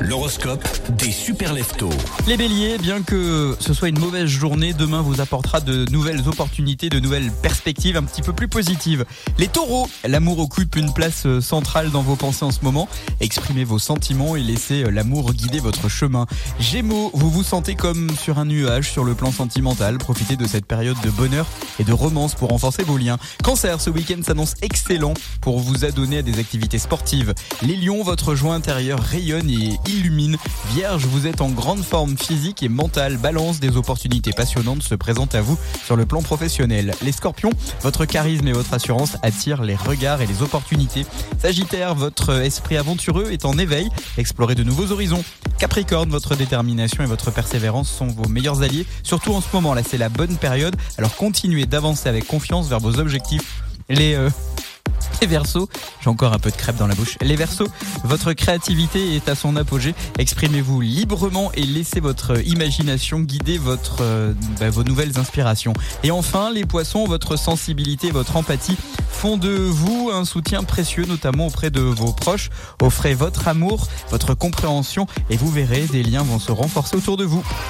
L'horoscope des super leftos. Les béliers, bien que ce soit une mauvaise journée, demain vous apportera de nouvelles opportunités, de nouvelles perspectives un petit peu plus positives. Les taureaux, l'amour occupe une place euh, centrale dans vos pensées en ce moment. Exprimez vos sentiments et laissez euh, l'amour guider votre chemin. Gémeaux, vous vous sentez comme sur un nuage sur le plan sentimental. Profitez de cette période de bonheur et de romance pour renforcer vos liens. Cancer, ce week-end s'annonce excellent pour vous adonner à des activités sportives. Les lions, votre joie intérieure et illumine. Vierge, vous êtes en grande forme physique et mentale. Balance, des opportunités passionnantes se présentent à vous sur le plan professionnel. Les scorpions, votre charisme et votre assurance attirent les regards et les opportunités. Sagittaire, votre esprit aventureux est en éveil. Explorez de nouveaux horizons. Capricorne, votre détermination et votre persévérance sont vos meilleurs alliés. Surtout en ce moment, là c'est la bonne période. Alors continuez d'avancer avec confiance vers vos objectifs. Les euh, les Verseaux, j'ai encore un peu de crêpe dans la bouche. Les Verseaux, votre créativité est à son apogée. Exprimez-vous librement et laissez votre imagination guider votre, euh, bah, vos nouvelles inspirations. Et enfin, les Poissons, votre sensibilité, votre empathie font de vous un soutien précieux, notamment auprès de vos proches. Offrez votre amour, votre compréhension et vous verrez, des liens vont se renforcer autour de vous.